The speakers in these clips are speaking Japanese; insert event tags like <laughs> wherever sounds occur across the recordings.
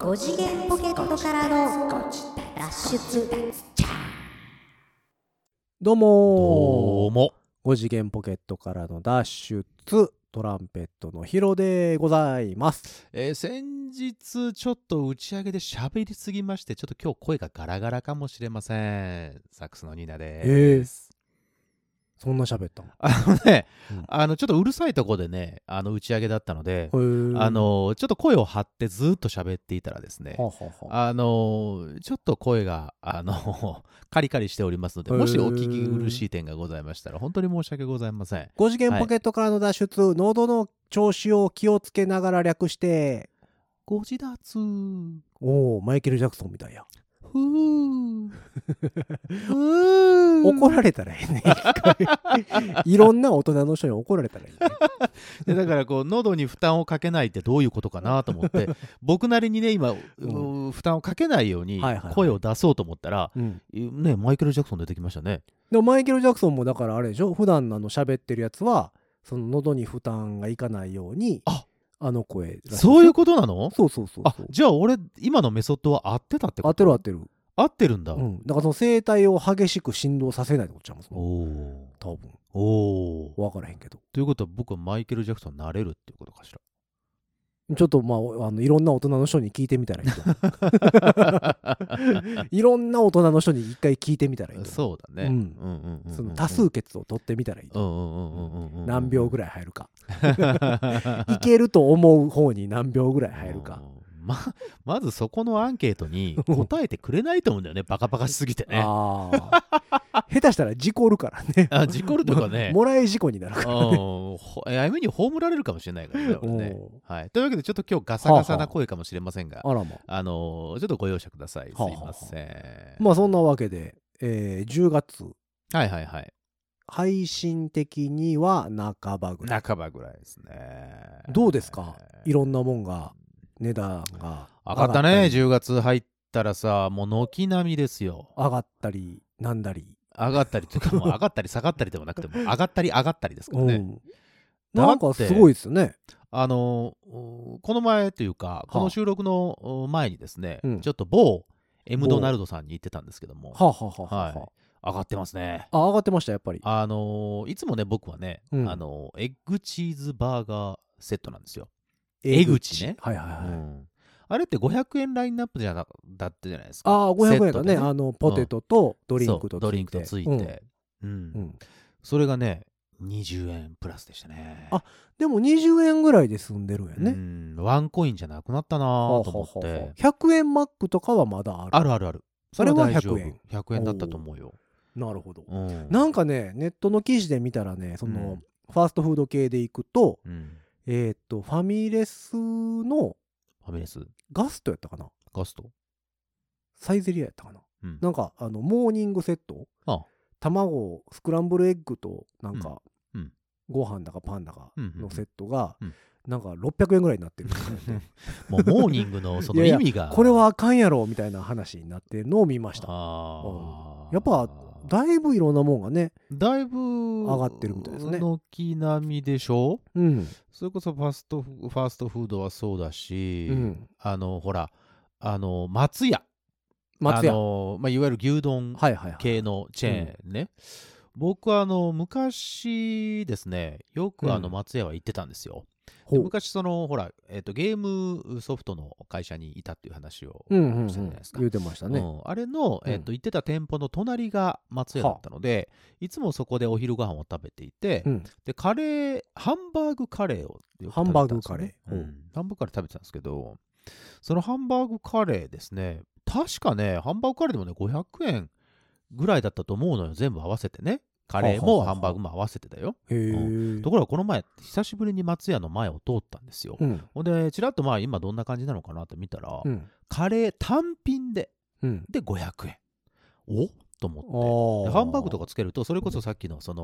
5次元ポケットからの脱出どうどもうも。5次元ポケットからの脱出トランペットのヒロでございますえー先日ちょっと打ち上げで喋りすぎまして、ちょっと今日声がガラガラかもしれません。サックスのニーナです。そんな喋ったの？あのね、うん。あのちょっとうるさいとこでね、あの打ち上げだったので、あのちょっと声を張ってずっと喋っていたらですね、はあのちょっと声があの <laughs> カリカリしておりますので、もしお聞き苦しい点がございましたら、本当に申し訳ございません。5次元ポケットからの脱出、喉の調子を気をつけながら略して。ご自立。おおマイケル・ジャクソンみたいやふー。ふー。怒られたらええね。いろんな大人の人に怒られたらいいね。<laughs> でだからこう喉に負担をかけないってどういうことかなと思って <laughs> 僕なりにね今、うん。う負担をかけないようにはいはいはい。声を出そうと思ったら、うん。ねマイケル・ジャクソン出てきましたね。でもマイケル・ジャクソンもだからあれでしょ？普段のあの喋ってるやつはその喉に負担がいかないようにああの声らしいでしょそういうことなの？そうそうそうあそう。じゃあ俺今のメソッドは合ってたってこと？合ってる合ってる。合ってるんだ、うん。だからその声帯を激しく振動させないってことちゃいますおお多分。おお分からへんけど。ということは僕はマイケル・ジャクソンになれるっていうことかしら？ちょっとまああのいろんな大人の人に聞いてみたらいいと思う。<laughs> いろんな大人の人に一回聞いてみたらいいと思そうだね、うん。うんうんうんうその多数決を取ってみたらいいとうんうんうんうんうんうん。何秒ぐらい入るかい <laughs> いけると思う方に何秒ぐらい入るか。うんままずそこのアンケートに <laughs> 答えてくれないと思うんだよねバカバカしすぎてね。ああ下手したら事故るからね。あ事故るとかね。もらい事故になるからね。うに葬られるかもしれないからね俺ね。おはい、というわけでちょっと今日ガサガサな声かもしれませんが、あらま。あのーちょっとご容赦ください。すいはあはあ。ません、まあそんなわけで、えー10月。はいはいはい配信的には半ばぐらい。半ばぐらいですね。どうですか？いろんなもんが値段が上がったね。り。10月入ったらさもう軒並みですよ。上がったりなんだり、上がったりというかもう上がったり下がったりでもなくても上がったり上がったりですからね、うん、なんかすごいですよねあのーこの前というかこの収録のお前にですね、うん。ちょっと某 M ドナルドさんに行ってたんですけども。はあ、はあはあはあははい上がってますね。あ、あ上がってましたやっぱり。あのーいつもね僕はね、うん。あのーエッグチーズバーガーセットなんですよ、江口ね。はいはいはい、うん。あれって500円ラインナップじゃなだったじゃないですか。ああ500円だね。セットであのポテトとドリンクとドリンクとついて、うん。それがね20円プラスでしたね。あでも20円ぐらいで済んでるんやね、うん。ワンコインじゃなくなったなはあと思って、はあはあ100円マックとかはまだある。あるあるある。それは大丈夫。100円。100円だったと思うよ、なるほど。うん、なんかねネットの記事で見たらねその、うん。ファーストフード系で行くとうん。えーっとファミレスのファミレス？ガストやったかな？ガスト？サイゼリアやったかな？うん。なんかあのモーニングセット。あ卵スクランブルエッグとなんか、うん。うん。ご飯だかパンだかうんうんうん。のセットが、うん。なんか600円ぐらいになってる <laughs> もうモーニングの <laughs> その意味が。これはあかんやろみたいな話になってるのを見ました。あー。やっぱだいぶいろんなもんがねだいぶ上がってるみたいですね。軒並みでしょ？うん。それこそファストフファーストフードはそうだし、うん。あのほらあの松屋。松屋。あの、まあ、いわゆる牛丼はいはいはい。系のチェーンね、僕はあの昔ですねよくあのうん。松屋は行ってたんですよ、昔そのほら、えっとゲームソフトの会社にいたっていう話をうんうんうん。したじゃないですか、言うてましたね、うん。あれの、えっと行ってた店舗の隣が松屋だったので、いつもそこでお昼ご飯を食べていて、うん。でカレーハンバーグカレーをね。ハンバーグカレー。うん。ハンバーグカレー食べてたんですけどそのハンバーグカレーですね確かねハンバーグカレーでもね500円ぐらいだったと思うのよ全部合わせてねカレーもハンバーグも合わせてだよ。へえところがこの前久しぶりに松屋の前を通ったんですよ、うん。ほんでちらっとまあ今どんな感じなのかなって見たら、うん。カレー単品でうん。で500円。お？と思って。でハンバーグとかつけるとそれこそさっきのその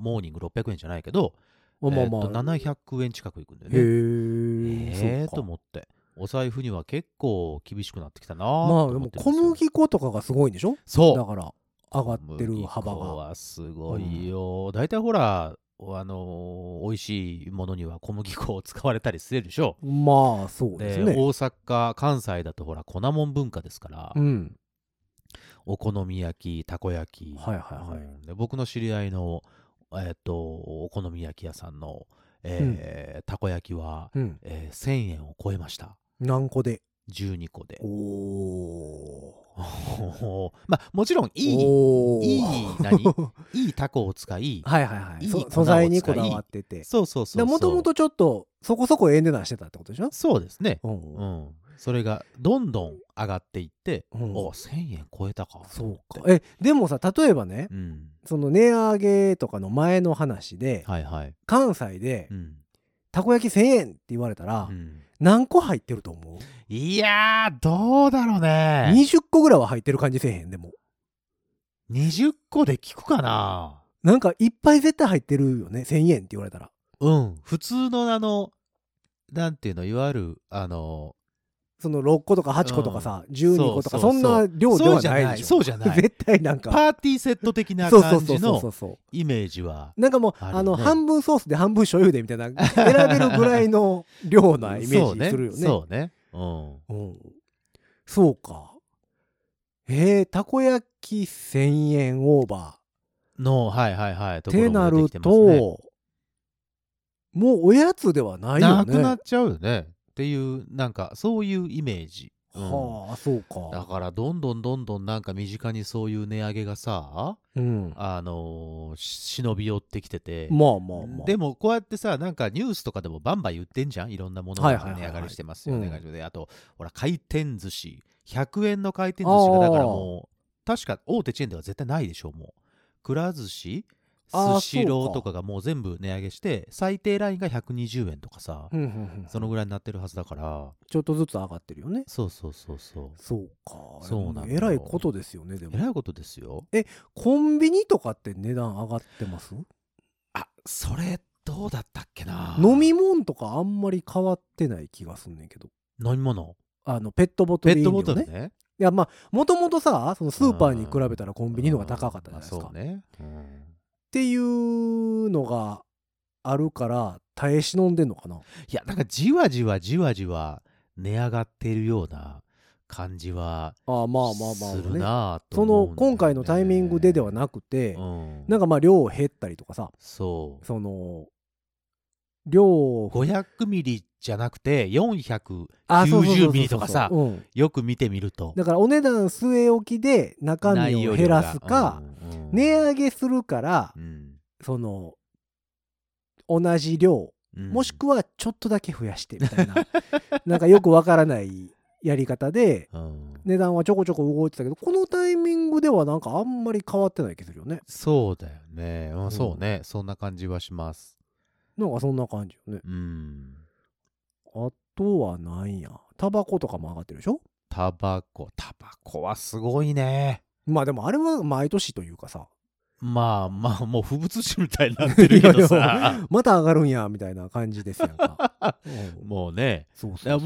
モーニング600円じゃないけど、まあえーっと700円近くいくんだよへね。ええーと思って。お財布には結構厳しくなってきたなまあでも小麦粉とかがすごいんでしょ？そう。だから上がってる幅が。はすごいよ。大体ほら、あのー美味しいものには小麦粉を使われたりするでしょ。まあそうですね。で大阪関西だとほら粉もん文化ですから、うん。お好み焼きたこ焼き、はいはいはい。うん。で僕の知り合いの、えっとお好み焼き屋さんの、えーたこ焼きは、うん。えー1000円を超えました。何個で？12個で。おお <laughs> まあもちろんいいいい何？<laughs> いいタコを使いはいはいはい。いい素材にこだわってて。そうそうそうそう。もともとちょっとそこそこええ値段してたってことでしょ？そうですね。うん。うん。それがどんどん上がっていって、うん。お1000円超えたか。そうか。えでもさ例えばねうん。その値上げとかの前の話ではいはい。関西でうん、たこ焼き1000円って言われたらうん何個入ってると思う？いやーどうだろうね。20個ぐらいは入ってる感じせえへんでも。20個で効くかな。なんかいっぱい絶対入ってるよね1000円って言われたら。うん。普通のあのなんていうのいわゆるあのその6個とか8個とかさ、12個とかそんな量ではないでしょ。そうじゃない。そうじゃない。絶対なんか。パーティーセット的な感じのイメージはうなんかもうあの半分ソースで半分醤油でみたいな選べるぐらいの量なイメージするよね。そうね。そうね。うん、そうか。えー、たこ焼き1000円オーバうんのはいはいはい。ーところってなるも出てきてますね。と、もうおやつではないよなねくなっちゃうよねっていうなんかそういうイメージ、うん。はあそうだかからどんどんどんどんなんか身近にそういう値上げがさうん。あのーし忍び寄ってきてて、まあまあまあ。でもこうやってさなんかニュースとかでもバンバン言ってんじゃん？いろんなものはいはいはいはい。が値上がりしてますよね、うん。であとほら回転寿司。100円の回転寿司がだからもう確か大手チェーンでは絶対ないでしょもう。くら寿司スシローとかがもう全部値上げして最低ラインが120円とかさ、うんうんうん。そのぐらいになってるはずだから。ちょっとずつ上がってるよね。そうそうそうそう。そうか。そうなのよ。えらいことですよねでも。えらいことですよ。コンビニとかって値段上がってます？あそれどうだったっけな。飲み物とかあんまり変わってない気がすんねんけど。飲み物？あのペットボトペットボトルね。いやまあもともとさそのスーパーに比べたらコンビニの方が高かったじゃないですか、うんまあそうね、うんっていうのがあるから耐え忍んでんのかな？いやなんかじわじわじわじわ値上がっているような感じはああまあまあまあするねなぁとそ思うんだよね。の今回のタイミングでではなくて、うん。なんかまあ量減ったりとかさ。そう。その量を。500ミリじゃなくてあそうそうそうそう490ミリとかさうん。よく見てみると。だからお値段据え置きで中身を減らすか、うんうん。値上げするからうん。その同じ量うん。もしくはちょっとだけ増やしてみたいな。<laughs> なんかよくわからないやり方でうん。値段はちょこちょこ動いてたけどこのタイミングではなんかあんまり変わってない気するよね。そうだよね、そうね。そんな感じはしますなんかそんな感じよね。うん。あとはなんや。タバコとかも上がってるでしょ？タバコ。タバコはすごいね。まあでもあれは毎年というかさ。まあまあもう不物種みたいになってるけどいやいさやまた上がるんやみたいな感じですやんか、う <laughs> んもうね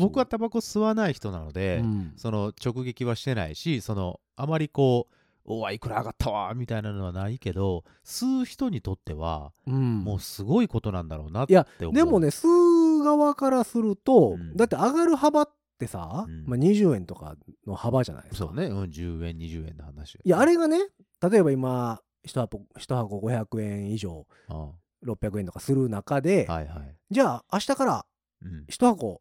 僕はタバコ吸わない人なので、うん。その直撃はしてないしそのあまりこうおわいくら上がったわみたいなのはないけど吸う人にとってはうん。もうすごいことなんだろうなっていや思うでもね吸う側からすると、うん。だって上がる幅ってさ、うん。まあ、20円とかの幅じゃないですか。そうね、うん、10円20円の話。いやあれがね例えば今1箱一箱500円以上あ600円とかする中で、はいはい、じゃあ明日からうん、1箱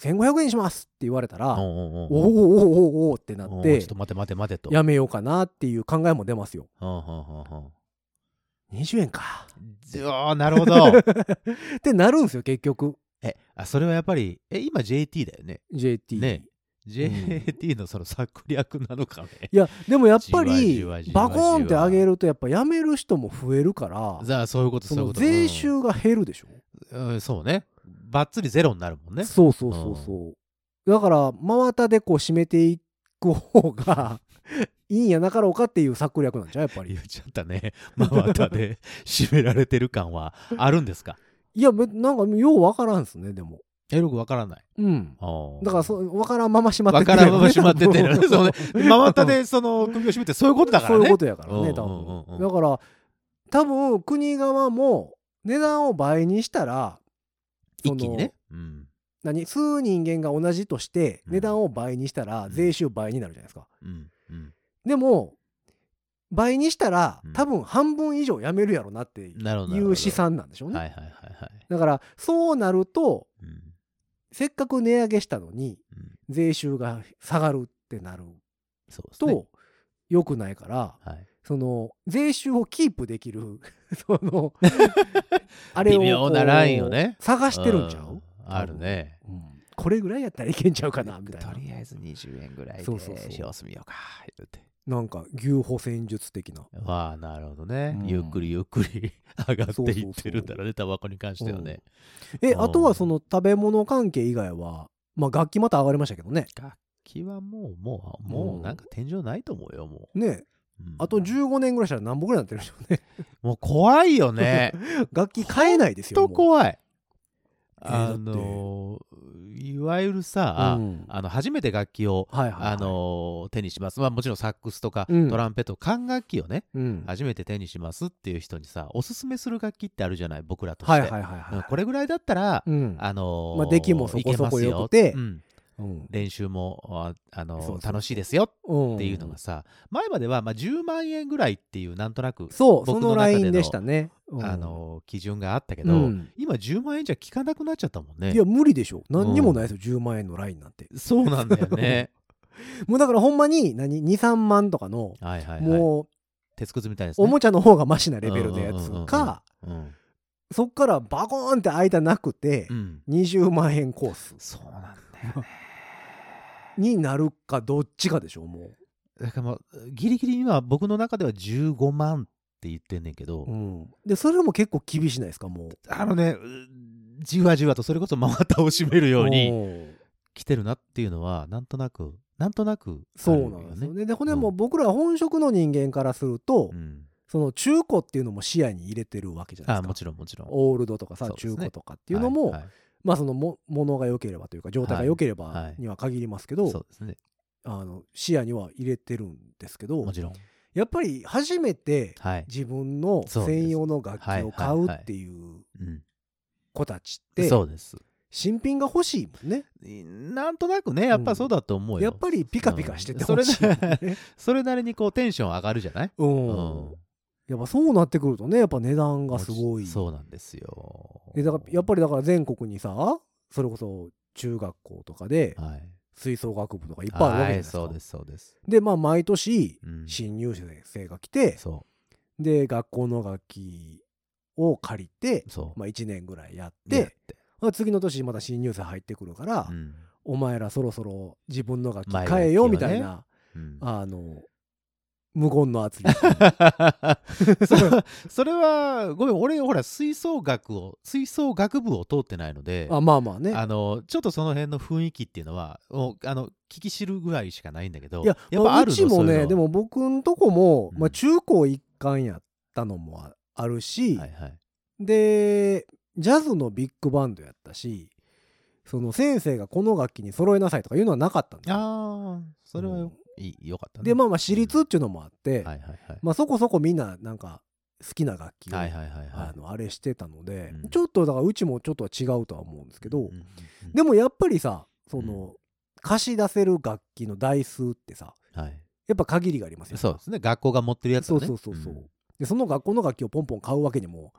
1500円にしますって言われたら、おうおうおうおおおおおおってなってちょっと待て待て待てと。やめようかなっていう考えも出ますよ。うんうんうんうん。20円か。じゃあなるほど。<laughs> ってなるんですよ結局。えあそれはやっぱりえ今 JT だよね。JT ね。JT のその策略なのかね。いやでもやっぱりバコーンって上げるとやっぱやめる人も増えるからじゃあそういうことそういうこと。税収が減るでしょ、うん。うんそうねばっつりゼロになるもんね。そうそうそうそう。だから真綿でこう締めていく方が <laughs> いいんやなかろうかっていう策略なんじゃうやっぱり。言っちゃったね。ままたで <laughs> 締められてる感はあるんですか？いやべなんかようわからんっすねでも。えよくわからない。うん。だからそうわからんまま閉まってわからんまま閉まってってる多分 <laughs> そうね。ままたでその首を絞めてそういうことだからね。そういうことやからね多分。だから多分国側も値段を倍にしたら一気にね。うん。何？吸う人間が同じとしてうん値段を倍にしたらうん税収倍になるじゃないですか。うん。うん。でも倍にしたらうん多分半分以上やめるやろなっていう試。算なんでしょうね。だからそうなるとうん。せっかく値上げしたのにうん。税収が下がるってなる。と良くないからはい。その税収をキープできる <laughs> その <laughs> あれを微妙なラインをね。探してるんちゃう、あるね。うん。これぐらいやったらいけんちゃうかなみたいな。とりあえず20円ぐらいで様子見ようか言うて。なんか牛歩戦術的な。わあなるほどね、うん。ゆっくりゆっくり <laughs> 上がっていってるんだろうね。タバコに関してはね、えうん。あとはその食べ物関係以外はまあ楽器また上がりましたけどね。楽器はもうもうもうなんか天井ないと思うよもねう、うんあと15年ぐらいしたら何本ぐらいになってるんでしょうね。もう怖いよね。<laughs> 楽器買えないですよと怖い。あのいわゆるもさ、ううん。あの初めて楽器を、はいはいはい。あの手にします、まあ、もちろんサックスとか、うん。トランペット管楽器をねうん。初めて手にしますっていう人にさおすすめする楽器ってあるじゃない僕らとして、はいはいはいはいうんこれぐらいだったら、うん。あのーまあ出来もそこそこいけます良くて。うんうん練習もあ、あの楽しいですよっうんていうのがさ、前まではまあ10万円ぐらいっていうなんとなく、そうそ僕の中でののラインでしたね。うん。あのー基準があったけど、うん。今10万円じゃ効かなくなっちゃったもんね。いや無理でしょ。何にもないですよ10万円のラインなんて。そうなんだよね。<laughs> もうだからほんまに何23万とかのはいはいはい。もう鉄くずみたいですね。おもちゃの方がマシなレベルのやつかうん、そっからバコーンって間なくてうん、20万円コース。そうなんだよねになるかどっちかでしょもだからもうギリギリ今僕の中では15万って言ってんねんけど、う、うん、でそれも結構厳しないですかもう。あのね、うじわじわとそれこそ真綿を締めるようにう。ん来てるなっていうのは、なんとなく、なんとなくあそうなんですよね。でほんでもう僕ら本職の人間からすると、うん。その中古っていうのも視野に入れてるわけじゃないあ、ですか。もちろんもちろん。っオールドとかさ、ね。中古とかっていうのも、はいはいまあそのも物が良ければというか状態が良ければには限りますけど、そうですね。あの視野には入れてるんですけどもちろん。やっぱり初めてはい。自分の専用の楽器を買うっていううん、子たちってそうです。新品が欲しいもんね。なんとなくね、やっぱそうだと思うよ。やっぱりピカピカしててしいもんね、それなりにこうテンション上がるじゃない？うん。うんやっぱそうなってくるとねやっぱ値段がすごいそうなんですよ。でだからやっぱりだから全国にさそれこそ中学校とかではい。吹奏楽部とかいっぱいあるわけじゃないはい、ですか、そうです、そうです。でまあ毎年うん新入生が来て、そで学校の楽器を借りて。まあ、1年ぐらいやっでて、まあ次の年また新入生入ってくるから、うんお前らそろそろ自分の楽器前楽器をね買えよみたいな、うんあの無言の圧力。<laughs> そそれはごめん俺ほら吹奏楽を吹奏楽部を通ってないのであまあまあね。あのちょっとその辺の雰囲気っていうのはもうあの聞き知るぐらいしかないんだけどいややっぱあるうちもねでも僕んとこも、うん。まあ、中高一貫やったのもああるし、はいはい。でジャズのビッグバンドやったしその先生がこの楽器に揃えなさいとかいうのはなかったんですよ。ああそれはよ,、いいよかったね。でまあまあ私立っていうのもあって、はいはいはい。まあ、そこそこみんななんか好きな楽器を、はいはいはいはい。あのあれしてたので、うん。ちょっとだからうちもちょっとは違うとは思うんですけど、うんうんうん。でもやっぱりさその、貸し出せる楽器の台数ってさはい。やっぱ限りがありますよそうですね。学校が持ってるやつそうはね。そうそうそう、ん。でその学校の楽器をポンポン買うわけにも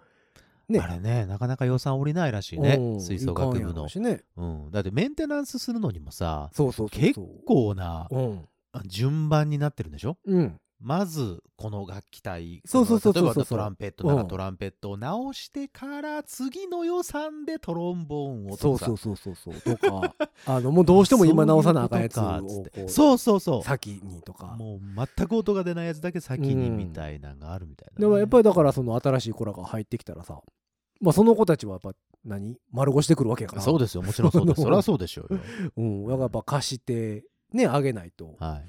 ね。あれねなかなか予算下りないらしいね。うん。吹奏楽部の。ね。うん、だってメンテナンスするのにもさそうそうそう。結構なうん順番になってるんでしょ？うん。まずこの楽器体そうそうそうそう例えばトランペットならうん。トランペットを直してから次の予算でトロンボーンをとかさ。そうそうそうそうそう。とか <laughs> あのもうどうしても今直さなあかんやつをそうそうそうそう。先にとか。もう全く音が出ないやつだけ先にみたいなのがあるみたいなね、でもやっぱりだからその新しい子らが入ってきたらさまあその子たちはやっぱ何？丸腰してくるわけやから。そうですよ。もちろんそうです。それはそうでしょうよ。<laughs> うん。だからやっぱ貸してねあげないとあ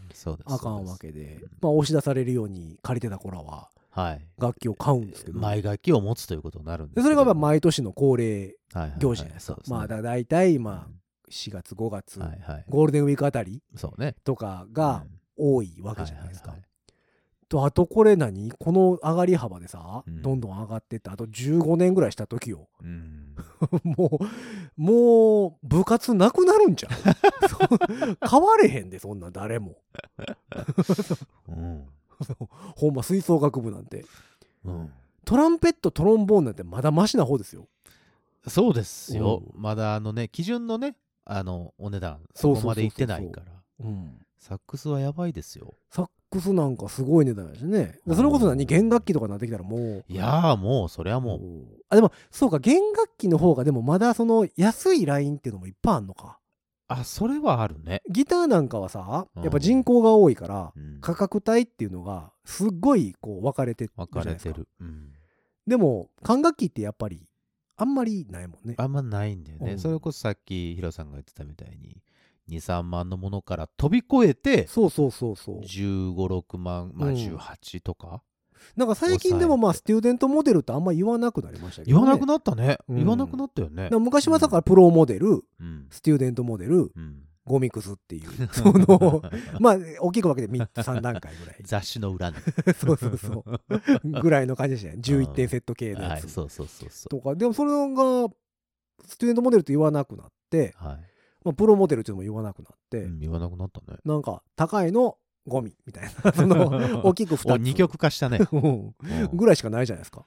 かんわけでまあ押し出されるように借りてた子らはすはい。楽器を買うんですけど。前楽器を持つということになるんですそれがまあ毎年の恒例はいはいはい行事じゃないですかまあだ大体まあ4月5月はいはい。ゴールデンウィークあたりそうね。とかが多いわけじゃないですか。はいはいとあとこれ何？この上がり幅でさ、うん。どんどん上がってってあと15年ぐらいした時よ。うん。<laughs> もうもう部活なくなるんじゃん。<laughs> 変われへんでそんなん誰も。<laughs> うん。ほんま吹奏楽部なんて。うん。トランペットトロンボーンなんてまだマシな方ですよ。そうですよ。うまだあのね基準のねあのお値段そこまでいってないから。うん。サックスはやばいですよ。サックスなんかすごい値段やしね。それこそ何？弦楽器とかになってきたらもう。いやーもうそりゃもう。あでもそうか弦楽器の方がでもまだその安いラインっていうのもいっぱいあんのか。あそれはあるね。ギターなんかはさうん。やっぱ人口が多いからうん価格帯っていうのがすっごいこう分かれてる分かれてる。うん。でも管楽器ってやっぱりあんまりないもんね。あんまないんだよね、うん。それこそさっきヒロさんが言ってたみたいに23万のものから飛び越えてそうそうそうそう。1 5 6万まあうん。18とか、なんか最近でもまあスチューデントモデルってあんま言わなくなりましたけど、ね、言わなくなったね、うん。言わなくなったよね。昔はだからプロモデルうん。スチューデントモデルうん。ゴミクスっていう <laughs> そのまあ大きく分けて3つ3段階ぐらい。雑誌の裏に。<laughs> そうそうそう。ぐらいの感じでしたね。11点セット系のはいやつそうそうそう。そとか。でもそれがスチューデントモデルって言わなくなって、うはい、まあ、プロモデルっていうのも言わなくなって、うん言わなくなったね。なんか高いのゴミみたいな。<laughs> その <laughs> 大きくお2つ二極化したね、<laughs> ぐらいしかないじゃないですか。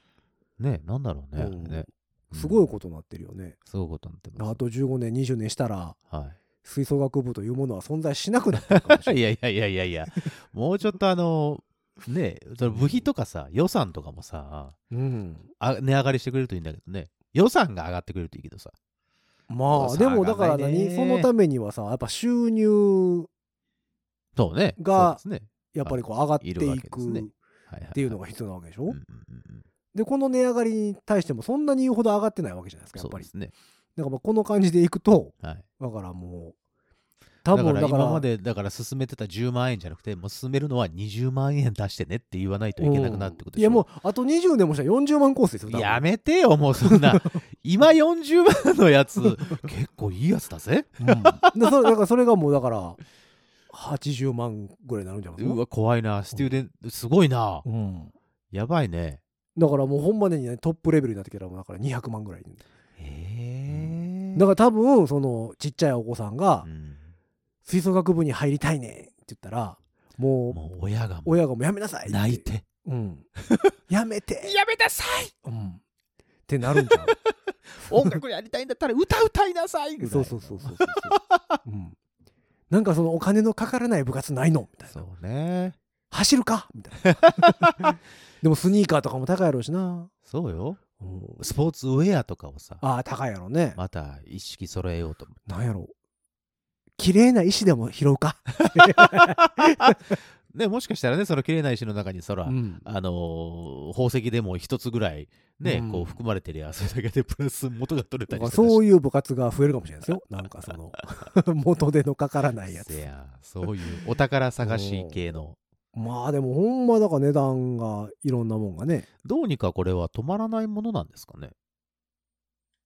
ねなんだろうね,、うん。ね。すごいうんことになってるよね、すごいことになってます。あと15年20年したらはい。吹奏楽部というものは存在しなくなっかもしれない。いやいやいやいや、もうちょっとあの、ねその部費とかさ、予算とかもさ、うん、あ値上がりしてくれるといいんだけどね。予算が上がってくれるといいけどさ。まあでもだから何？そのためにはさやっぱ収入そうね。が。やっぱりこう上がっていくっていうのが必要なわけでしょ、でこの値上がりに対してもそんなに言うほど上がってないわけじゃないですかやっぱりそうですね。だからまあこの感じでいくとはい。だからもう多分だから今まで、だから進めてた10万円じゃなくて、もう進めるのは20万円出してねって言わないといけなくなるってことでしょ。いやもうあと20年もしたら40万コースですよやめてよ、もうそんな。<laughs> 今40万のやつ、結構いいやつだぜ。うんだからそれがもうだから80万ぐらいになるんじゃないですか？うわ、怖いな。ステューデント、すごいな。うんやばいね。だからもうほんまにねトップレベルになってきたらもうだから200万ぐらいへえ。だから多分そのちっちゃいお子さんがうん吹奏楽部に入りたいねんって言ったらもうもう親がも親がもうやめなさいって。泣いて。うん、やめて、やめなさい。うん、ってなるんじゃ <laughs> 音楽やりたいんだったら歌歌いなさい。んそうそうそうそうそうそう、うん、なんかそのお金のかからない部活ないのみたいな。そうね。走るか？みたいな。<laughs> でもスニーカーとかも高いやろうしな、そうよ。うん。スポーツウェアとかをさ、ああ高いやろね、また一式揃えようと思なんやろ綺麗な石でも拾うか、う。<laughs> ね、もしかしたらね、その綺麗な石の中にそら、うん。あのー宝石でも一つぐらいね、うん。こう含まれてりゃ、<laughs> それだけでプラス元が取れたりそういう部活が増えるかもしれないですよ。なんかその <laughs> 元手のかからないやつ。せやそういうお宝探し系の。まあでもほんまだから値段がいろんなもんがね。どうにかこれは止まらないものなんですかね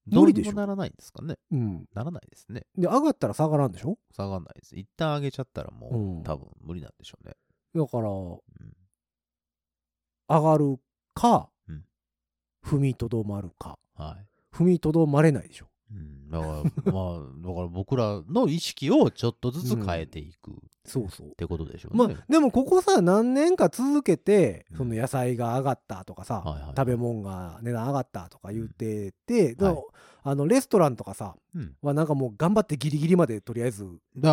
無理でもならないんですかね。うん。ならないですね。で上がったら下がらんでしょ？下がんないです。一旦上げちゃったらもう、うん。多分無理なんでしょうね。だからうん。上がるか、うん。踏みとどまるか。はい。踏みとどまれないでしょ？うん、だから、まあ、だから僕らの意識をちょっとずつ変えていくっそうそう。てことでしょうね。まあでもここさ何年か続けてうん。その野菜が上がったとかさ、はいはい食べ物が値段上がったとか言ってて、あのレストランとかさうん、はなんかもう頑張ってギリギリまでとりあえずだ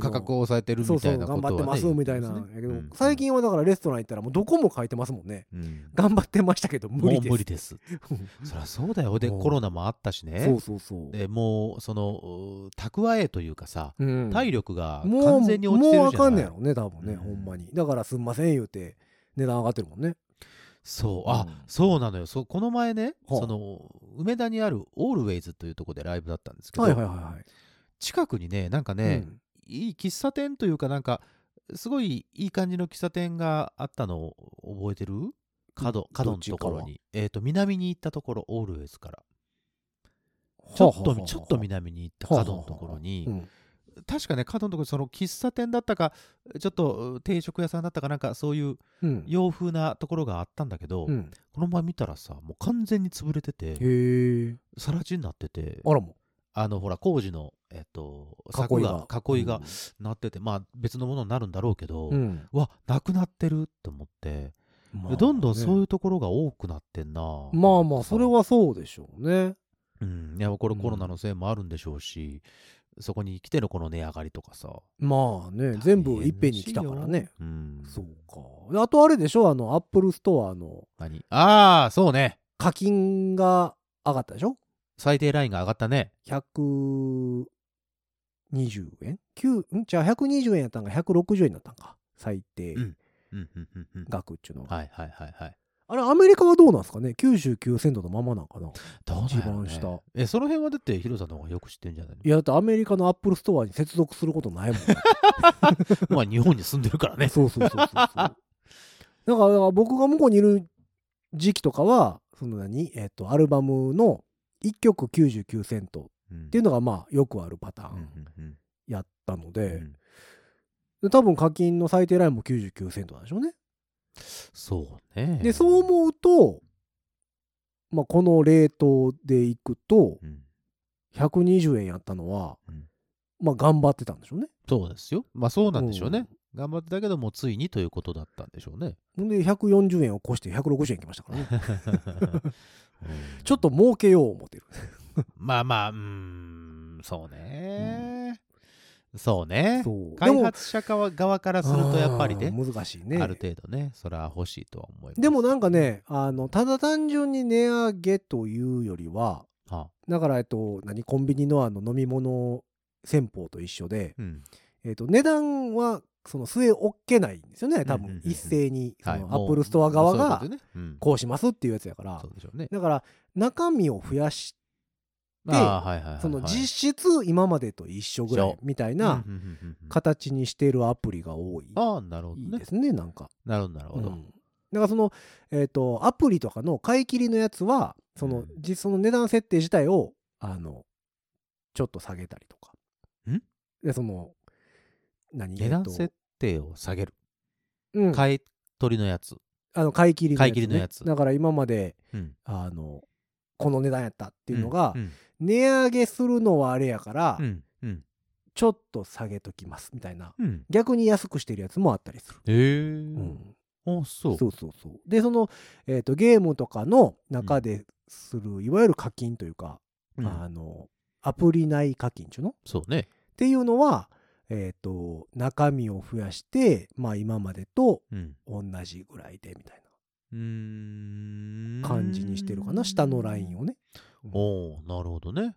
価格を抑えてるみそうそうたいなことは、ね、頑張ってますみたいな。やけど、うん最近はだからレストラン行ったらもうどこも書いてますもんね。うん。頑張ってましたけど無理です。もう無理です。そりゃそうだよ。で、うん。コロナもあったしね。そうそうそう、でもう、その、う蓄えというかさ、うん。体力がもう完全に落ちてもうあるじゃない。かんねやろね多分ね、うん。ほんまに。だからすんません言うて値段上がってるもんねそう、あ、うん。そうなのよ。そうこの前ね、はあその、梅田にあるオールウェイズというところでライブだったんですけど、はいはいはいはい。近くにね、なんかね、いい喫茶店というかなんかすごいいい感じの喫茶店があったのを覚えてる？角角のところに。えっ、と南に行ったところオールウェイズからちょっとちょっと南に行った角のところにうん確かね角のところその喫茶店だったかちょっと定食屋さんだったかなんかそういううん。洋風なところがあったんだけど、うん。この前見たらさもう完全に潰れてて更地になっててあらもあのほら工事のえっと囲い柵がが囲いがなってて、まあ別のものになるんだろうけど、うん。うわなくなってるって思って、まあでどんどんそうねいうところが多くなってんな。まあまあそれはそうでしょうね。うん。いやこれうん。コロナのせいもあるんでしょうし、そこに来てのこの値上がりとかさ。まあね全部いっぺんに来たからね。うん。そうか。であとあれでしょ？あのアップルストアの何？ああそうね。課金が上がったでしょ？最低ラインが上がったね。120円 ?9 ん？じゃあ120円やったんが160円になったんか。最低。うん。うんうんうんうん。額っちゅうのが、はいはいはいはいあれアメリカはどうなんですかね？99セントのままなんかな？どう一番下。えその辺はだってヒロさんの方がよく知ってんじゃないの？いやだってアメリカのアップルストアに接続することないもん。<laughs> まあ日本に住んでるからね。そうそうそうそうそう。だから僕が向こうにいる時期とかはその何？えっ、とアルバムの1曲99セントっっていうのがまあよくあるパターうんンうんうん。やったのうで,、ん。で多分課金の最低ラインも99セントなんでしょうねそうね。でそう思うと、まあ、このレートでいくとうん。120円やったのは、うん。まあ頑張ってたんでしょうね。そうですよ。まあそうなんでしょうね、頑張ってたけどもついにということだったんでしょうね、ほんで140円を越して160円きましたからね。う <laughs> んちょっと儲けよう思ってる。<laughs> まあまあうーんそうね、そうね。そう。で開も発者側側からするとやっぱりね難しいね。ある程度ねそれは欲しいとは思います。でもなんかねあのただ単純に値上げというよりはあ。だからえっと何コンビニのあの飲み物戦法と一緒で、うん。えっと値段はその据え置けないんですよね多分。一斉にアップルストア側がこうしますっていうやつやから。そうでしょうね。だから中身を増やしその実質今までと一緒ぐらいみたいなうんうんうんうんうん。形にしているアプリが多い。ああなるほどね。いいですねなんか。なるほどなるほど、うん。だからその、えっとアプリとかの買い切りのやつはその,、うん。実その値段設定自体をあのちょっと下げたりとか。ん？でその何？値段えっと設定を下げる、うん、買い取りのやつ、あの買い切りのやつ、ね、買い切りのやつ。だから今までうん、あのこの値段やったっていうのが、うん値上げするのはあれやから、うんうん。ちょっと下げときますみたいな。うん。逆に安くしてるやつもあったりする、へえ、うん。あそう。そうそうそう。でその、えー、とゲームとかの中でする、いわゆる課金というか、うん。あのアプリ内課金っていうの？っそうね。ていうのは、えー、と中身を増やして、まあ、今までとうん。同じぐらいでみたいな。感じにしてるかな。下のラインをね。おおなるほどね。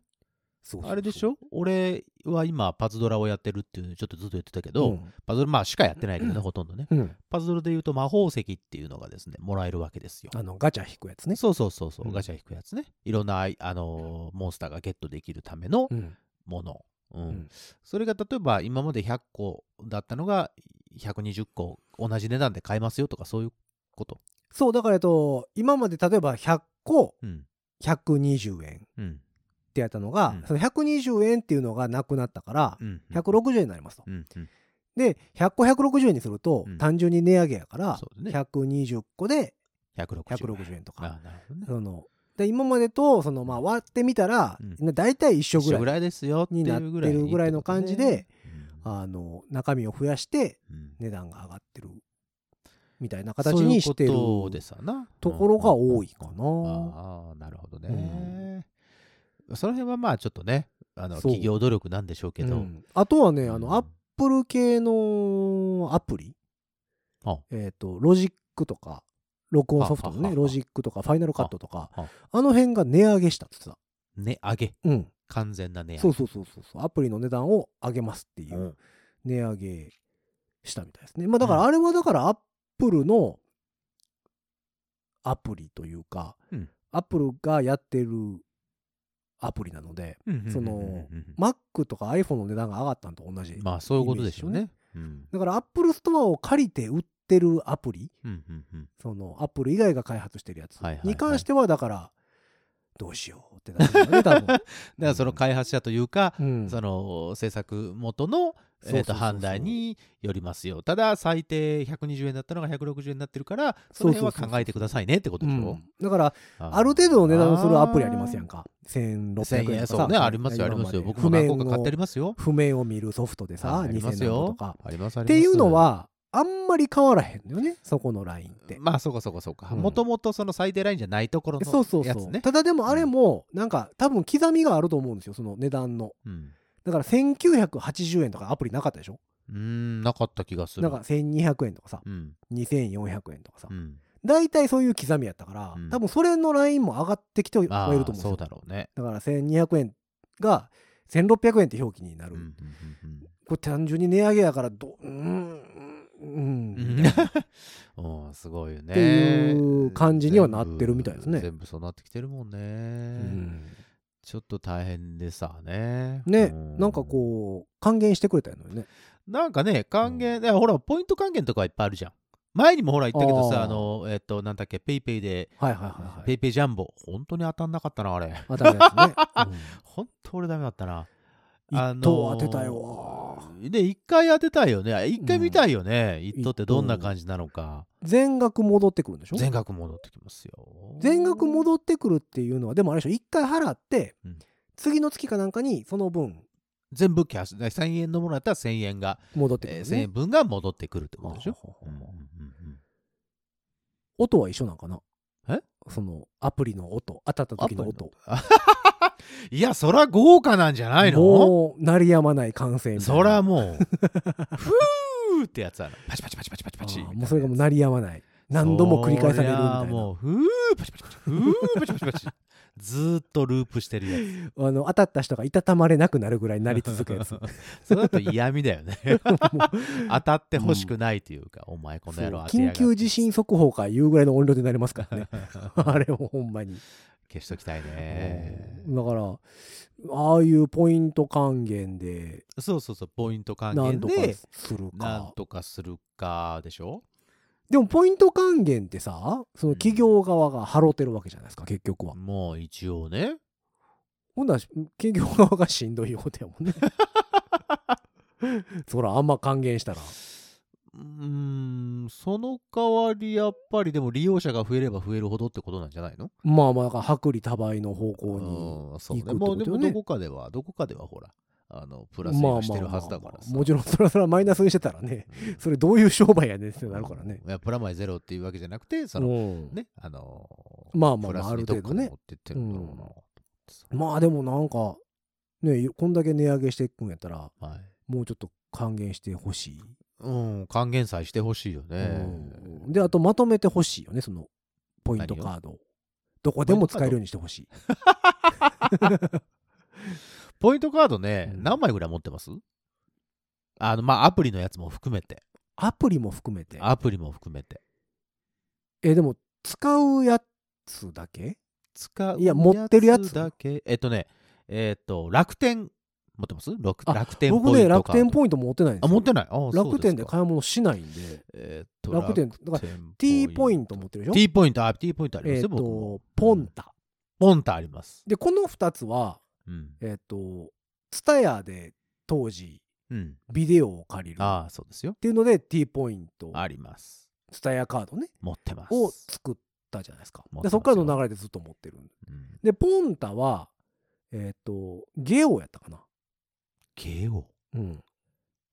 そうそうそう。あれでしょ？俺は今パズドラをやってるっていうのちょっとずっと言ってたけど、うん。パズドラまあしかやってないけどね、ほとんどね。うん、パズドラで言うと魔法石っていうのがですねもらえるわけですよ。あのガチャ引くやつね。そうそうそうそう、うん。ガチャ引くやつね。いろんなあのーモンスターがゲットできるためのうん。もの、うん。うん。それが例えば今まで100個だったのが120個同じ値段で買えますよとかそういうこと？そうだからえっと今まで例えば100個うん120円。うん。ってやったのが、うん。その120円っていうのがなくなったからうん160円になりますと。で100個160円にすると、うん。単純に値上げやから、そうだね。120個で160 160円。とあか。そので今までとそのまあ割ってみたら、う大体一緒ぐらいになってるぐらいの感じで、うん。あの中身を増やしてうん。値段が上がってるみたいな形にしてるとですわな。ところが多いかな。ああなるほどね、その辺はまあちょっとねあの企業努力なんでしょうけど、うん。あとはねあうん。のアップル系のアプリ。あ。えっ、とロジックとか録音ソフトのねロジックとかファイナルカットとかはあの辺が値上げしたってさ、値上げ。うん、完全な値上げ。そうそうそうそうアプリの値段を上げますっていううん。値上げしたみたいですね。まあだからあれはだからアップルのアプリというか、うん。アップルがやってるアプリなのでその Mac とか iPhone の値段が上がったのと同じ。まあそういうことでしょうね。うん。だからアップルストアを借りて売ってるアプリうんうんうん。そのアップル以外が開発してるやつに関してはだからどうしようってなるよね多分。<laughs> だからその開発者というか、うん。その制作元の、えーと判断によりますよ。ただ最低120円だったのが160円になってるからその辺はそうそうそうそう考えてくださいねってことでしょ？うん。だからあある程度の値段のするアプリありますやんか。1600 1000円円とか。さそう。ねありますよありますよ。僕も何個か買ってありますよ。譜面を見るソフトでさあります2000円とよか。ありますあります。っていうのはあんまり変わらへんのよねそこのラインって。まあそうかそうかそうか。うん。もともとその最低ラインじゃないところそうそうそう、のやつね。ただでもあれもなんか多分刻みがあると思うんですよその値段の。うんだから1980円とかアプリなかったでしょ？うーんなかった気がする。なんか1200円とかさうん。2400円とかさ。うん。大体そういう刻みやったから、うん。多分それのラインも上がってきてはいるとあ思うんですよ。あそうだろうね。だから1200円が1600円って表記になる、うんうんうんこれ単純に値上げやからどうーんうん <laughs> すごいよね。っていう感じにはなってるみたいですね。全部そうなってきてるもんね、うんちょっと大変でさね。ね、うなんかこう還元してくれたのよね。なんかね還元、いやほらポイント還元とかいっぱいあるじゃん。前にもほら言ったけどさあー。あのえっ、となんだっけペイペイではいはいはいはい。ペイペイジャンボ本当に当たんなかったなあれ。<laughs> 当たるやつね、<laughs> 本当俺ダメだったな。うん、一等当てたよ。で一回当てたいよね。一回見たいよね、一等ってどんな感じなのか全額戻ってくるんでしょ？全額戻ってきますよ。全額戻ってくるっていうのはでもあれでしょ一回払って、うん。次の月かなんかにその分全部キャッシュ1000円のものだったら1000円が、えー1000戻ってくるね、円分が戻ってくるってことでしょ、ほう音は一緒なんかな？え？そのアプリの音当たった時の音。<laughs> いやそら豪華なんじゃないの？もう鳴りやまない歓声そらもう。ふ <laughs> ーってやつある。パチパチパチパチパチ。パチもうそれがもう鳴りやまない。何度も繰り返されるみたいな。もうふーパチパチパチふーパチパチパチ。ずーっとループしてるやつ。あの当たった人がいたたまれなくなるぐらい鳴り続くやつ。<laughs> それだと嫌味だよね。<laughs> 当たってほしくないというか、お前この野郎緊急地震速報かいうぐらいの音量でなりますからね。あれもほんまに消しときたいね。だからああいうポイント還元でそうそうそうポイント還元でするなんかとかするかでしょ？でもポイント還元ってさその企業側が払ってるわけじゃないですか結局は。もう一応ね。ほんなら企業側がしんどいようだもんね。<laughs> そらあんま還元したらうーんその代わりやっぱりでも利用者が増えれば増えるほどってことなんじゃないの？まあまあだから薄利多売の方向うんそうね。行くってことよね。どこかではどこかではほらあのプラスにはしてるはずだからさ。もちろんそれはそれはマイナスにしてたらねうん。<laughs> それどういう商売やねんってなるからね。いやプラマイゼロっていうわけじゃなくてそのうん。ねあのまあまあまあある程度ね。まあでもなんかねこんだけ値上げしていくんやったらはい。もうちょっと還元してほしい、うん還元祭してほしいよね。うん。であとまとめてほしいよねそのポイントカードを。どこでも使えるようにしてほしい。<laughs> ポイントカードねうん。何枚ぐらい持ってます？あのまあアプリのやつも含めて。アプリも含めて？アプリも含めて。えでも使うやつだけ？使ういや持ってるやつだけ。えっとねえっと楽天持ってます？楽あ楽天僕ねポイントカード。楽天ポイント持ってないんですよ。あ持ってない？楽天でか買い物しないんで。えっと楽天だから T ポイント持ってるでしょ？T ポイントあ T ポイントありますえっ、よ僕も。とポンタ。ポンタあります。でこの2つはうん。えっ、とツタヤで当時うん。ビデオを借りる。っああそうですよ。ていうので T ポイント。あります。ツタヤカードね。持ってます。を作ったじゃないですか。でそこからの流れでずっと持ってるうん。でポンタはえっ、とゲオやったかな、ゲオうん、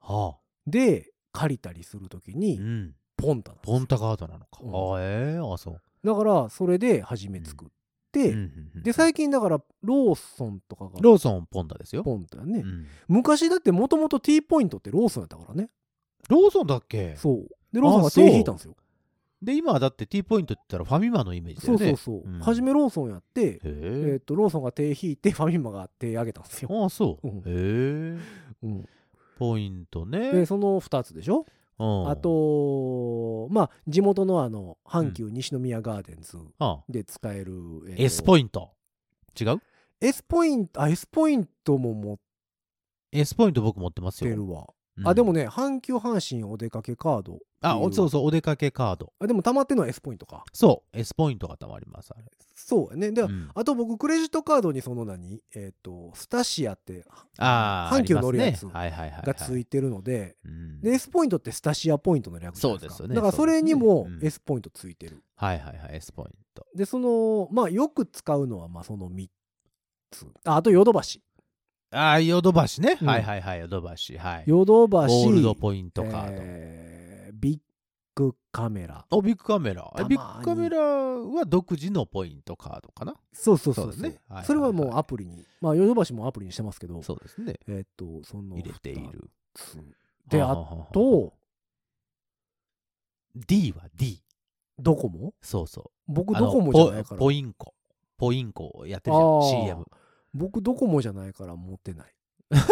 はあ。で借りたりするときうにん。ポンタなんですよ。ポンタカードなのか。うん。あええあそう。だからそれで初め作って、で最近だからローソンとかがローソンポンタですよ。ポンタやね、うん。昔だってもともと T ポイントってローソンやったからね。ローソンだっけ？そう。でローソンが手引いたんですよで今はだって T ポイントって言ったらファミマのイメージだそうよね。そうそう、う。ん。初めローソンやってへえ。えっとローソンが手引いて <laughs> ファミマが手挙げたんですよ、ああそう。うん。へえ。うん、ポイントね。でその2つでしょ？うん。あとまあ地元のあの阪急西宮ガーデンズあで使える、え S ポイント。違う？S ポイントあ S ポイントも持っ S ポイント僕持ってますよ。てるわ、うん。あでもね阪急阪神お出かけカードあ、おそうそう、お出かけカード。あでも溜まってんのは S ポイントか。そう、S ポイントがたまります。あれ。そうやね。で、うん。あと僕クレジットカードにその何？えっ、とスタシアってあー阪急乗るやつありますね。はいはいはいはい。がついてるので、うん。で S ポイントってスタシアポイントの略そうですよねだからそれにも S ポイントついてる、はいはいはい、S ポイント。でそのまあよく使うのはまあその3つ。ああとヨドバシ。ああ、ヨドバシね。うん。はいはいはい、ヨドバシ。はい。ヨドバシ。ゴールドポイントカード。えーグカメラ。おビッグカメラ。ビッグカメラは独自のポイントカードかな？そうそうそうですね。それはもうアプリにまあヨドバシもアプリにしてますけど。そうですね。えっ、とその入れている。であははははと D は D ドコモ？そうそう。僕ドコモじゃないから。ポポインコ。ポインコをやってるじゃん CM 僕ドコモじゃないから持ってない。<laughs> だか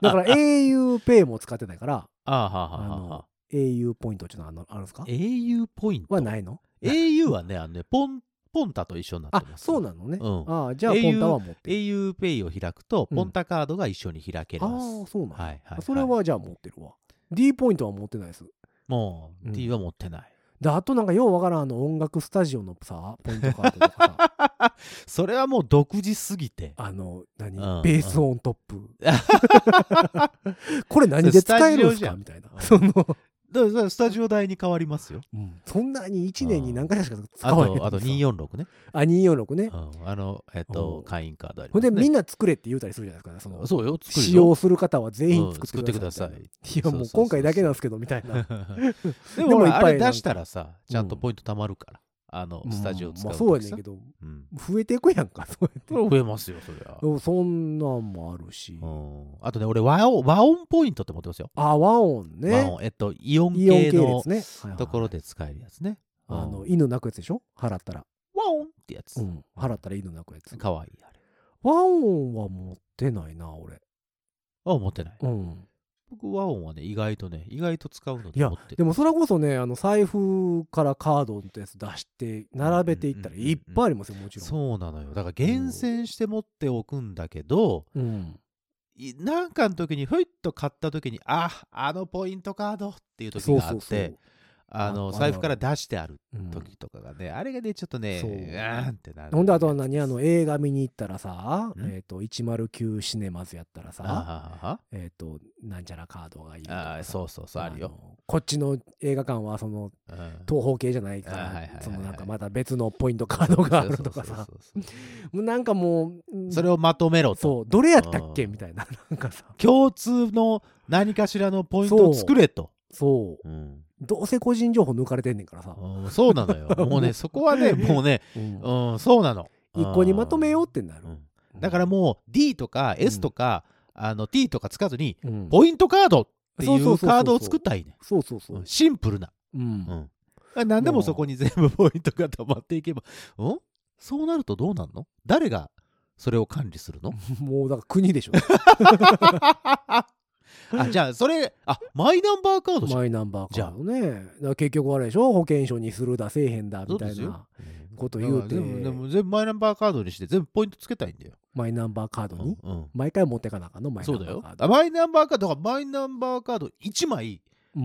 ら auPay も使ってないから。ああーはーはの au ポイントっていうのはあのあるんですか？ー au ポイント？はないの？au はねあのねポンポンタと一緒になってあます。そうなのね、うん。ああじゃあ au ポンタは持ってる。auPay を開くとうん。ポンタカードが一緒に開けあます。あそうなの、はいはいはい。それはじゃあ持ってるわ。D ポイントは持ってないです。もううん。D は持ってない。であとなんかようわからんあの音楽スタジオのさポイントカードとかさ。<laughs> それはもう独自すぎて。あの何、うんベースオントップ。<laughs> これ何で使えるんすか？みたいな。うんその、だからスタジオ代に変わりますよ。うん。そんなに1年に何回しか使あわへんとあとさ246ね。あ246ね、うん。あの、えっうと、ん会員カードありほんで。みんな作れって言うたりするじゃないですか、ね、そのそうよ、作るよ。使用する方は全員うん作ってください,、作ってくだい。やもう今回だけなんですけどみたいな。で <laughs> でもほらもいっぱいあれ出したらさ、ちゃんとうんポイント貯まるから。あの、スタジオ使うまあとそうやねんけどうん。増えていくやんか <laughs> そうやって。増えますよ、そりゃ。そんなんもあるし、うん。あとね、俺和音、和音ポイントって持ってますよ。あ和音和ね音、えっと、イオン系系のところで使えるやつね。あのうん。犬鳴くやつでしょ？払ったら、和音ってやつ。う。ん、払ったら犬鳴くやつ。かわいい、あれ。和音は持ってないな俺。あ、持ってない。うん僕、和音はね、意外とね、意外と使うのいやで持って。るでもそれこそねあの財布からカードってやつ出して並べていったらうんうんうんうんいっぱいありますよもちろん。そうなのよ。だから厳選して持っておくんだけど、うん。いなんかの時にふいっと買った時にああのポイントカードっていう時があってそうそうそうあのあ財布から出してあるうん時とかがね、あれがねちょっとねそう。うーんってなる。ほんであとは何？あの映画見に行ったらさ、ん？えっ、と109シネマズやったらあさえっ、となんちゃらカードがいいとかさああそうそうそうあるよ、のこっちの映画館はそのうん。東方系じゃないからそのなんかまた別のポイントカードがあるとかさ。なんかもううんそれをまとめろと。そうどれやったっけ？うん。みたいななんかさ。共通の何かしらのポイントを作れとそううんどうせ個人情報抜かれてんねんからさ、うんそうなのよ <laughs> もうねそこはねもうねうんうんそうなの一個にまとめようってなる、うんだからもう D とか S とか、あの T とかつかずにうんポイントカードっていそうカードを作ったらいいね。そうそうそううんシンプルな。うん、うん。何でもそこに全部ポイントが溜まっていけば。うんそうなるとどうなんの誰がそれを管理するのもうだから国でしょあ、じゃあそれ、あ、マイナンバーカードじゃん。マイナンバーカードね。だから結局あれでしょ？保険証にするだせえへんだみたいなうんこと言うて。でもでも全部マイナンバーカードにして全部ポイントつけたいんだよ。マイナンバーカードに、うんうん。毎回持ってかなあかんの？マイナそうだよ。ンバーカー。ド。あマイナンバーカードだからマイナンバーカード1枚、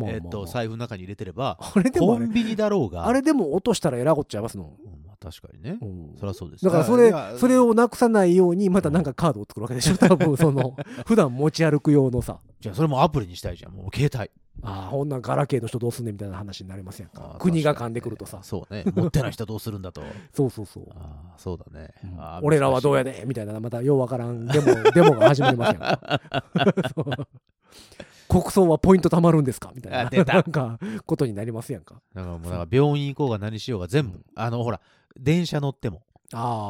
えっと、財布の中に入れてれば、コンビニだろうが。あれでも落としたらえらいこっちゃいますの、うん。まあ確かにね。う。んそりゃそうです。だからそれそれをなくさないようにまたなんかカードを作るわけでしょ。<laughs> 多分その普段持ち歩く用のさ。じゃあそれもアプリにしたいじゃん。もう携帯。ああほんなんガラケーの人どうすんねんみたいな話になりますやんか。国が噛んでくるとさ。そうね。持ってない人どうするんだと。そうそうそう。ああ、そうだね。俺らはどうやで？みたいなまたようわからんデモ <laughs> デモが始まりますやん。<laughs> か国葬はポイント貯まるんですか？みたいな。なんかことになりますやんか。だからもうだから病院行こうが何しようが全部、うん。あのほら電車乗っても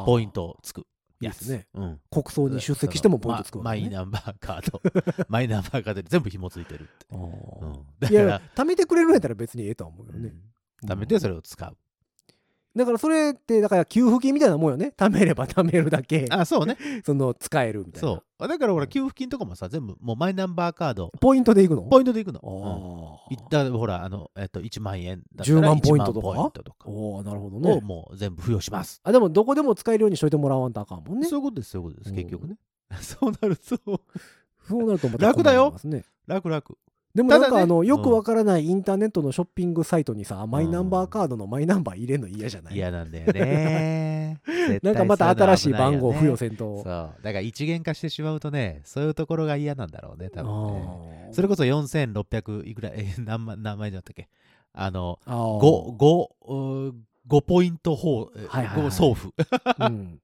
ポイントつく。いいですね。うん、国葬に出席してもポイントつくわまマけね。イナンバーカード。マイナンバーカード <laughs> に全部紐ついてるって、あうーん、だからいや貯めてくれるんやったら別にええとは思うよね、うん。貯めてそれを使う、だからそれってだから給付金みたいなもんよね。貯めれば <laughs> 貯めるだけ。あそうね。<laughs> その使えるみたいな。そう。だから俺給付金とかもさ全部もうマイナンバーカード。ポイントでいくの？ポイントでいくの、あうん、いったらほらあの、えっと、1万円だった10ら万ポイントとか？1万ポイントとか。おおなるほどをねもう全部付与します、あでもどこでも使えるようにしといてもらわんとあかんもんね。そういうことですそういうことです。うん結局ね。<laughs> そうなると。そうなるとまた楽だよ。楽楽でもなんかあの、よくうんわからないインターネットのショッピングサイトにさ、マイナンバーカードのマイナンバー入れるの嫌じゃない。嫌なんだよね。なんかまた新しい番号付与せせんと。そう。だから一元化してしまうとねそういうところが嫌なんだろうね多分ね。それこそ4600いくらえー何万何枚だったっけ？あのあー。5, 5, 5ポイント法、えはいはいはい。5送付。うん。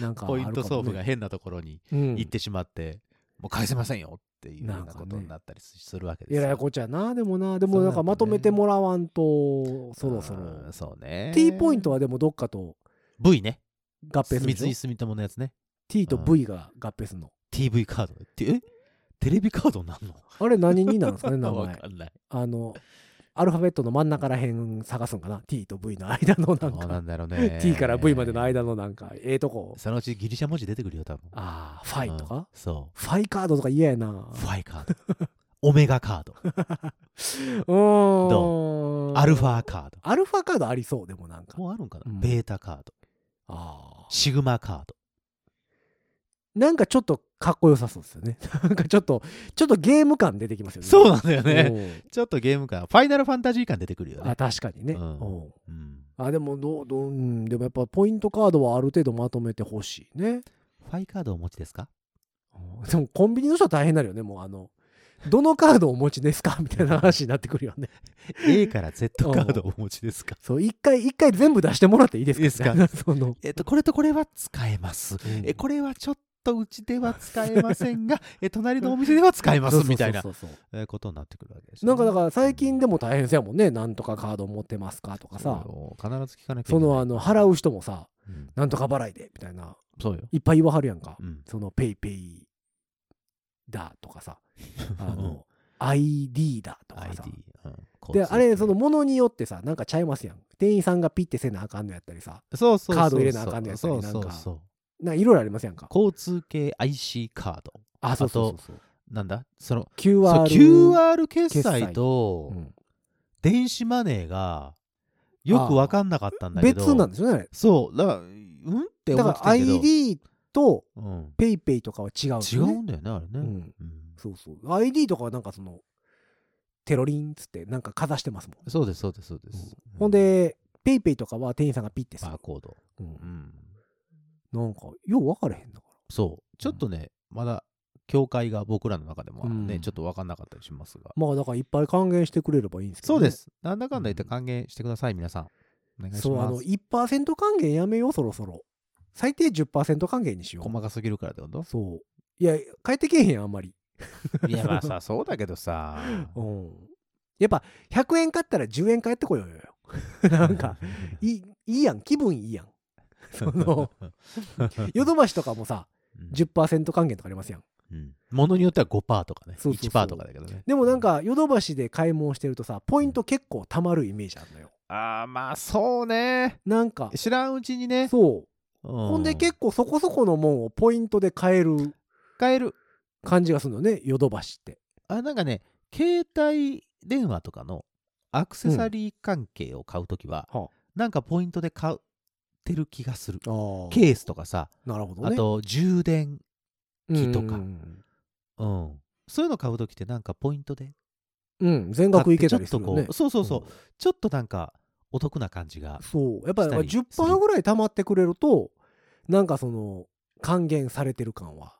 なんか <laughs> ポイント送付が変なところにうん。行ってしまって、もう返せませんよっていうようなことになったりするわけですよ。ややこっちゃな。でもな、でもなんかまとめてもらわんと、そろそろうん。そうね。T ポイントはでもどっかと V ね。合併する三井住友のやつね。T と V が合併するの。TV カード。てえ？テレビカードなんの？あれ何になるんですかね、名わ前。<laughs> かんない。あの、アルファベットの真ん中らへん探すんかな ?T と V の間のなんかどうなんだろうね。<laughs> T から V までの間のなんか、ええとこ。そのうちギリシャ文字出てくるよ、多分。ああ、ファイとうんかそファイカードとか嫌やな。う。ファイカード。オメガカード。<laughs> うーん。アルファカード。アルファカードありそう、でもなんか。もうあるんかな、うんベータカード。ああ。シグマカード。なんかちょっとかっこよさそうですよね。<laughs> なんかちょっと、ちょっとゲーム感出てきますよね。そうなんだよね。ね。ちょっとゲーム感、ファイナルファンタジー感出てくるよねあ、。確かにね。うんうんうんあ、でもどう、どう、うん、でもやっぱポイントカードはある程度まとめてほしいね。ファイカードお持ちですか？でもコンビニの人は大変になるよね。もうあの、どのカードをお持ちですか？<laughs> みたいな話になってくるよね。A から Z カードお持ちですか？<laughs> そう、一回、一回全部出してもらっていいですか？いいですか？その、えっと、これとこれは使えます。え、これはちょっとうちでは使えませんが、<laughs> え、隣のお店では使えますみたいなそうそうそうえことになってくるわけですよね。なんかだから最近でも大変そうやもんね。なんとかカード持ってますかとかさ。必ず聞かなきゃ。そのあの、払う人もさ、うんなんとか払いで、みたいな、そうよ。いっぱい言わはるやんか。うん。その、ペイペイだとかさ、<laughs> あの、ID だとか ID さ。。うんで、あれ、その、交ものによってさ、なんかちゃいますやん。店員さんがピッてせなあかんのやったりさ、通そうそうそうカード入れなあかんのやつそうになんかそうそう。なんかいろいろありますやんか。交通系 IC カード。あ、そうそうそうそう。なんだ？その、QR。QR 決済とうん電子マネーがよく分かんなかったんだけど。別なんですよね。そう。だから、うん？ってだから思ってたけど。ID とうん、ペイペイとかは違うんです違。うんだよね、あれね。うんうんそうそう。ID とかはなんかその、テロリンっつってなんかかざしてますもん。そうです、そうです、そうです。ほんで、ペイペイとかは店員さんがピッてするバー。コード。うんうん。なんか、よう分かれへんだかそう。ちょっとね、まだ、境界が僕らの中でもね、うんちょっと分かんなかったりしますが。ら。まあだからいっぱい還元してくれればいいんですけど、ね。そうで。す。なんだかんだ言って還元してください、皆さん。お願いしそう、あの、ます。1%還元やめよう、そろそろ。最低10%還元にしよう。細かすぎるからってこと？そう。いや、帰ってけえへんあんまり。<laughs> いや、まあさ、そうだけどさ。<laughs> うん。やっぱ、100円買ったら10円返ってこようよ。<laughs> なんか、いい、いいやん、気分いいやん。<laughs> その、<laughs> ヨドバシとかもさ、うん10%還元とかありますやん。うんものによっては5%とかね。そうそうそう1%とかだけどね。でもなんか、ヨドバシで買い物してるとさ、ポイント結構貯まるイメージあるのよ。ああ、まあそうね。なんか、知らんうちにね。そう。ほほんで結構そこそこのもんをポイントで買える買える。感じがするのよね、ヨドバシって。あ、なんかね、携帯電話とかのアクセサリー関係を買うときは、はなんかポイントで買ってる気がする。ケースとかさなるほど、ね、あと充電器とか、うん、うん、そういうの買う時ってなんかポイントで。うん全額いけたりする、ね、ちょっとこうそうそうそう、うん、ちょっとなんかお得な感じがそう。やっぱり10%ぐらい貯まってくれるとなんかその還元されてる感は。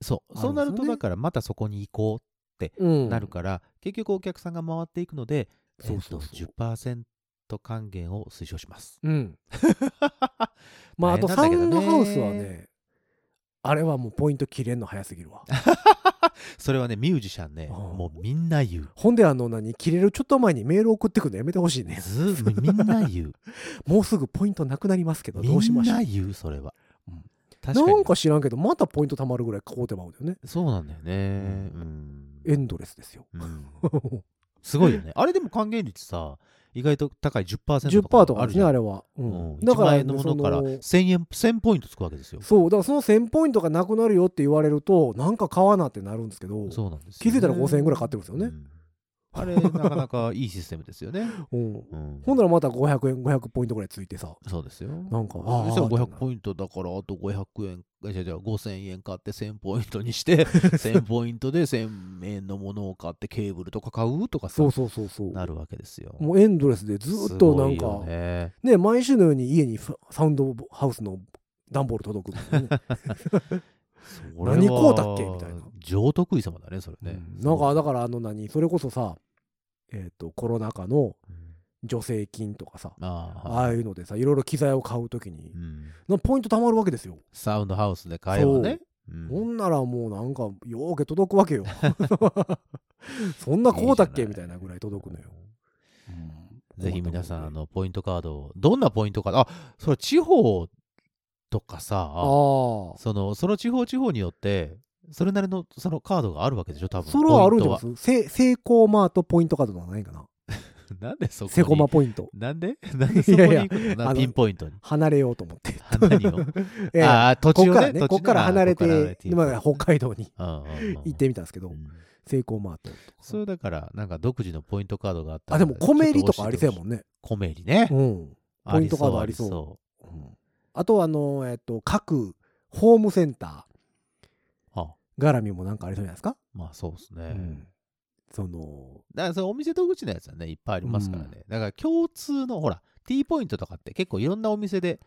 そう、ね、そうなるとだからまたそこに行こうってなるから、うん、結局お客さんが回っていくのでそうそう、えー、10%ト還元を推奨します。うん。<laughs> まあ、あとサウンドハウスはね、あれはもうポイント切れんの早すぎるわ。<laughs> それはねミュージシャンね、もうみんな言う。ほんであの何切れるちょっと前にメール送ってくのやめてほしいね。ずみんな言う。<laughs> もうすぐポイントなくなりますけどどうしましょう。みんな言うそれは、うん、確かなんか知らんけどまたポイントたまるぐらい買うてまうんだよね。そうなん。だよね、うん、エンドレスですよ、うん、すごいよね。あれでも還元率さ意外と高い10%と10%かとかですね、あるじゃんあれは。ううんん。1万円のねものからその1000円、1000ポイントつくわけですよ。そう、だからその1000ポイントがなくなるよって言われると、なんか買わなってなるんですけど、そうなんですよね、気づいたら5000円ぐらい買ってるんですよねうんあれ、なかなかいいシステムですよね。<laughs> う。んうん。ほんならまた500円500ポイントぐらいついてさ。そうですよ。なんかそしたらあー500ポイントだから、あと500円、じゃあじゃあ5000円買って1000ポイントにして、<laughs> 1000ポイントで1000円のものを買ってケーブルとか買うとかさそう、そうそうそう。なるわけですよ。もうエンドレスでずーっとなんかね、ね毎週のように家にフサウンドハウスの段ボール届く <laughs> 何買うたっけ？みたいな。上得意様だね、それね。なんかだからあの何？それこそさえっ、とコロナ禍のうん。助成金とかさああああいうのでさいろいろ機材を買うときにうん。ポイント貯まるわけですよ。サウンドハウスで買えばね。う。ん。ほんならもうなんかようけ届くわけよ。<laughs> そんな買うたっけ？みたいなぐらい届くのよ、ぜひ皆さん、あの、ポイントカードを、どんなポイントカード、あ、それ地方とかさ、その、その地方地方によって、それなりのそのカードがあるわけでしょ、多分。それはあるんじゃないですせセイコーマートポイントカードなんないかな。<laughs> なんでそこに？セコマポイント。なんで？<laughs> なんでそこに行くの？なあのピンポイントに？離れようと思って。<laughs> あ何をええああ、途中からねこっから離れあこっから離れて今北海道に行ってみたんですけどうん。セイコーマートそれだから、なんか独自のポイントカードがあったらあでもコメリとかありそうやもん。んねコメリね。うん。ポイントカードありそう。そうんあとあのえっと各ホームセンター絡みもなんかありそうじゃないですか？まあそうですね。うんそのだからそのお店と口のやつはね、いっぱいありますからね。だから共通の、ほら、T ポイントとかって結構いろんなお店で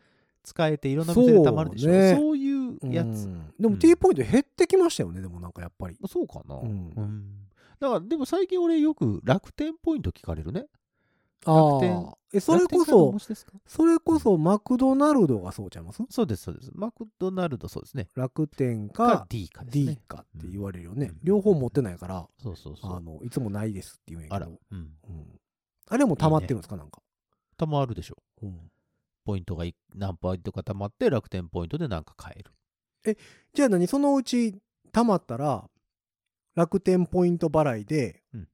使えて、いろんなお店でたまるでしょ。そうねそういうやつ。うんでもうん T ポイント減ってきましたよねでもなんかやっぱりそうかな。ううんん。だから、でも最近俺よく楽天ポイント聞かれるね。あ楽天あえそれこそそれこそマクドナルドがそうちゃいます？そうです、そうです。マクドナルドそうですね。楽天かか D かです D ね。かって言われるよねうん両方持ってないからそうそうそう。あのいつもないですって言うんやけどうん。うんあれも溜まってるんですか？なんかたまるでしょ。うんポイントがい何ポイントかたまって楽天ポイントでなんか買える。じゃあ何？そのうち溜まったら楽天ポイント払いでうん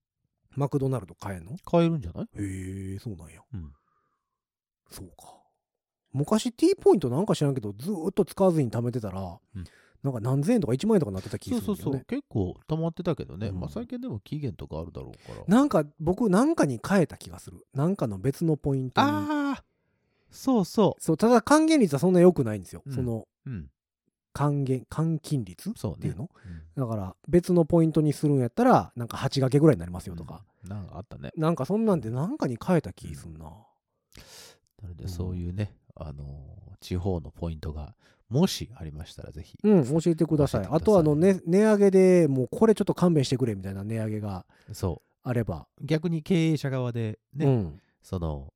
マクドナルド買えんの？買えるんじゃない？へえそうなんやうん。そうか昔 T ポイントなんか知らんけどずーっと使わずに貯めてたら、うんなんか何千円とか1万円とかなってた気そがするねうそうそう。結構溜まってたけどね。うんまあ最近でも期限とかあるだろうから。なんか僕なんかに変えた気がするなんかの別のポイントにああそうそそうただ還元率はそんな良くないんですよ、うんそのう。うん。還元換金率っそうね。ていうの？うんだから別のポイントにするんやったらなんか8掛けぐらいになりますよとか、うんなんかあったね。なんかそんなんでなんかに変えた気すんな、なのうんでそういうね、あのー地方のポイントがもしありましたらぜひ。うん、教えてください。あとあの、ね、値上げでもうこれちょっと勘弁してくれみたいな値上げがそあれば、う。逆に経営者側でね、うん、その、う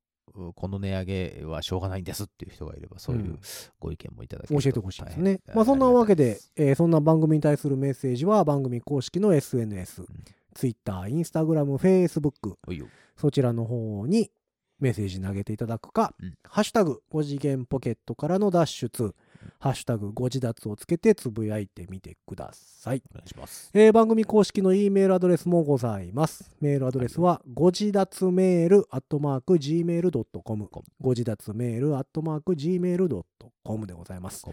この値上げはしょうがないんですっていう人がいれば、そういううん。ご意見もいただけると教えてほしいですね。まあそんなわけで、えーそんな番組に対するメッセージは番組公式の SNS、Twitter、Instagram、Facebook、そちらの方にメッセージ投げていただくか、うん。ハッシュタグ5次元ポケットからの脱出、ハッシュタグ5次脱をつけてつぶやいてみてください。お願いします。えー番組公式の E メールアドレスもございます。メールアドレスは、ご自立メールアットマーク Gmail.com。ご自立メールアットマーク Gmail.com でございます。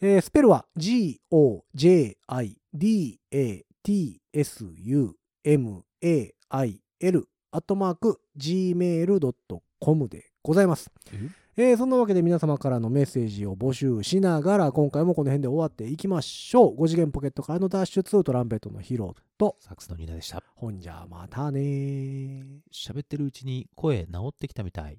えースペルは G-O-J-I-D-A-T-S-U-M-A-I-L アットマーク Gmail.com でございます。えーそんなわけで皆様からのメッセージを募集しながら今回もこの辺で終わっていきましょう。5次元ポケットからの脱出トランペットのヒロとサックスのニーナでした。ほんじゃまたねー。喋ってるうちに声治ってきたみたい。